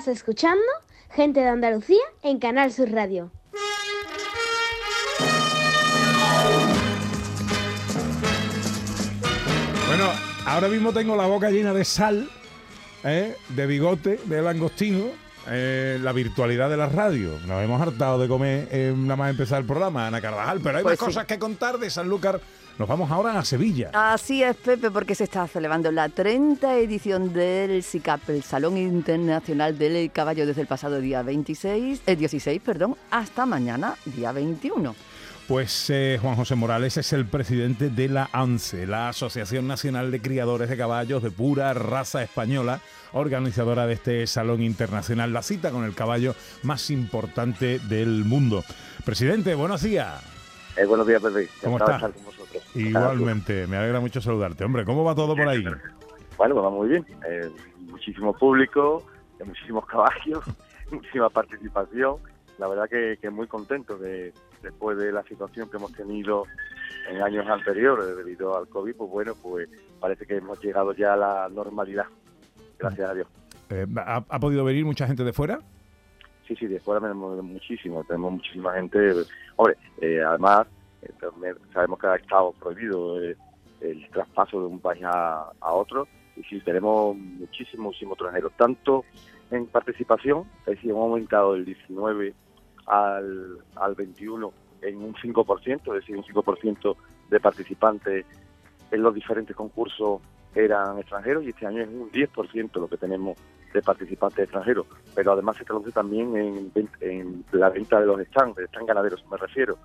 Estás escuchando Gente de Andalucía en Canal Sur Radio. Bueno, ahora mismo tengo la boca llena de sal, ¿eh? de bigote, de langostino. Eh, la virtualidad de la radio. Nos hemos hartado de comer eh, nada más empezar el programa, Ana Carvajal, pero hay Pues más sí. cosas que contar de Sanlúcar. Nos vamos ahora a Sevilla. Así es, Pepe, porque se está celebrando la 30 edición del SICAP, el Salón Internacional del Caballo, desde el pasado día 26, eh, 16 perdón, hasta mañana, día 21. Pues eh, Juan José Morales es el presidente de la ANCE, la Asociación Nacional de Criadores de Caballos de pura raza española, organizadora de este Salón Internacional, la cita con el caballo más importante del mundo. Presidente, buenos días. Eh, buenos días, Pepe. ¿Cómo Encantado de está? estar con vosotros. Igualmente, me alegra mucho saludarte. Hombre, ¿cómo va todo por ahí? Bueno, pues va muy bien. Eh, muchísimo público, muchísimos caballos, muchísima participación. La verdad que, que muy contento de, después de la situación que hemos tenido en años anteriores debido al COVID, pues bueno, pues parece que hemos llegado ya a la normalidad. Gracias a Dios. Eh, ¿ha, ha podido venir mucha gente de fuera? Sí, sí, de fuera tenemos muchísimo, tenemos muchísima gente. Hombre, eh, además, eh, sabemos que ha estado prohibido el traspaso de un país a, a otro. Y sí, tenemos muchísimos, muchísimos extranjeros, tanto en participación, es decir, hemos aumentado del 19 al, al 21 en un 5%, es decir, un 5% de participantes en los diferentes concursos eran extranjeros y este año es un 10% lo que tenemos de participantes extranjeros, pero además se traduce también en, la venta de los stands, de stand ganaderos me refiero.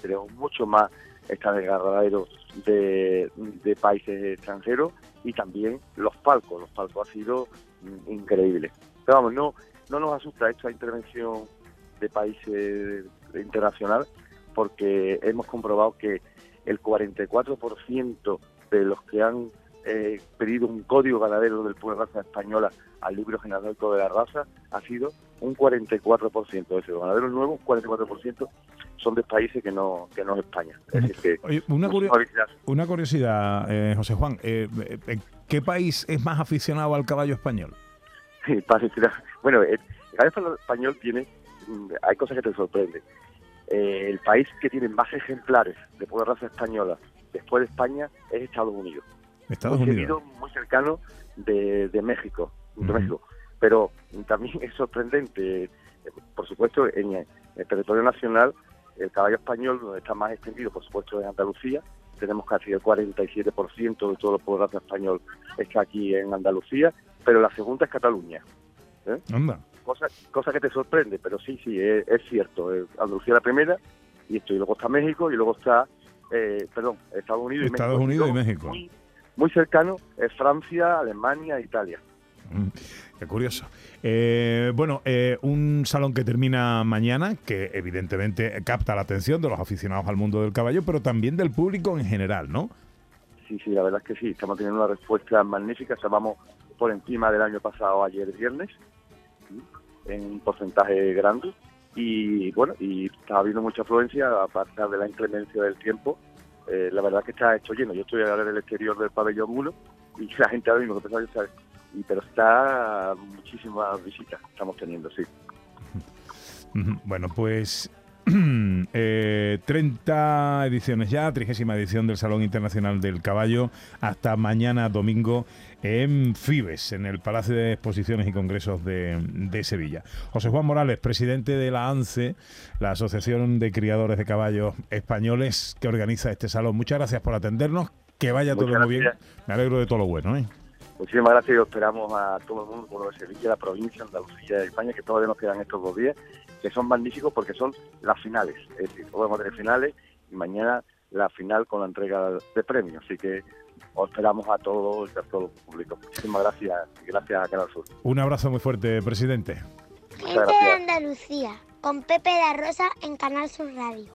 Tenemos mucho más stands ganaderos de, de países extranjeros y también los palcos. Los palcos ha sido mm, increíble. Pero vamos, no, no nos asusta esta intervención de países internacional porque hemos comprobado que el 44% de los que han eh, pedido un código ganadero del pueblo de raza española al libro genealógico de la raza ha sido un 44%. Es decir, los ganaderos nuevos, un 44% son de países que no, que no es España. Es decir, que Oye, una, felicidad. una curiosidad, eh, José Juan. eh, eh, ¿Qué país es más aficionado al caballo español? Sí, para decir- Bueno, el caballo español tiene, hay cosas que te sorprenden. Eh, el país que tiene más ejemplares de de raza española después de España es Estados Unidos. Estados muy Unidos. seguido, muy cercano de, de México, de. México. Pero también es sorprendente, por supuesto, en el, el territorio nacional, el caballo español, donde está más extendido, por supuesto, en Andalucía. Tenemos casi el 47% de todo el pueblo español está aquí en Andalucía, pero la segunda es Cataluña. ¿eh? Anda. Cosa, cosa que te sorprende, pero sí, sí, es, es cierto. eh, Andalucía la primera, y esto, y luego está México, y luego está, eh, perdón, Estados Unidos y Estados México. Unidos y México. Muy, muy cercano es Francia, Alemania, Italia. Mm, Qué curioso. Eh, bueno, eh, un salón que termina mañana, que evidentemente capta la atención de los aficionados al mundo del caballo, pero también del público en general, ¿no? Sí, sí, la verdad es que sí, estamos teniendo una respuesta magnífica, o sea, vamos por encima del año pasado ayer viernes, en un porcentaje grande, y bueno, y está habiendo mucha afluencia a pesar de la inclemencia del tiempo, eh, la verdad que está hecho lleno, yo estoy ahora en el exterior del pabellón 1 y la gente ahora mismo empezó a y pero está muchísimas visitas estamos teniendo, sí. Bueno, pues eh, 30 ediciones ya, trigésima edición del Salón Internacional del Caballo, hasta mañana domingo en Fibes, en el Palacio de Exposiciones y Congresos de, de Sevilla. José Juan Morales, presidente de la ANCE, la Asociación de Criadores de Caballos Españoles, que organiza este salón. Muchas gracias por atendernos, que vaya Muchas todo muy bien. Me alegro de todo lo bueno. ¿eh? Muchísimas gracias y os esperamos a todo el mundo, por de Sevilla, la provincia, Andalucía y España, que todavía nos quedan estos dos días, que son magníficos porque son las finales. Es decir, hoy vamos a tener finales y mañana la final con la entrega de premios. Así que os esperamos a todos y a todo el público. Muchísimas gracias y gracias a Canal Sur. Un abrazo muy fuerte, presidente. Muchas Gente de gracias. Andalucía, con Pepe da Rosa en Canal Sur Radio.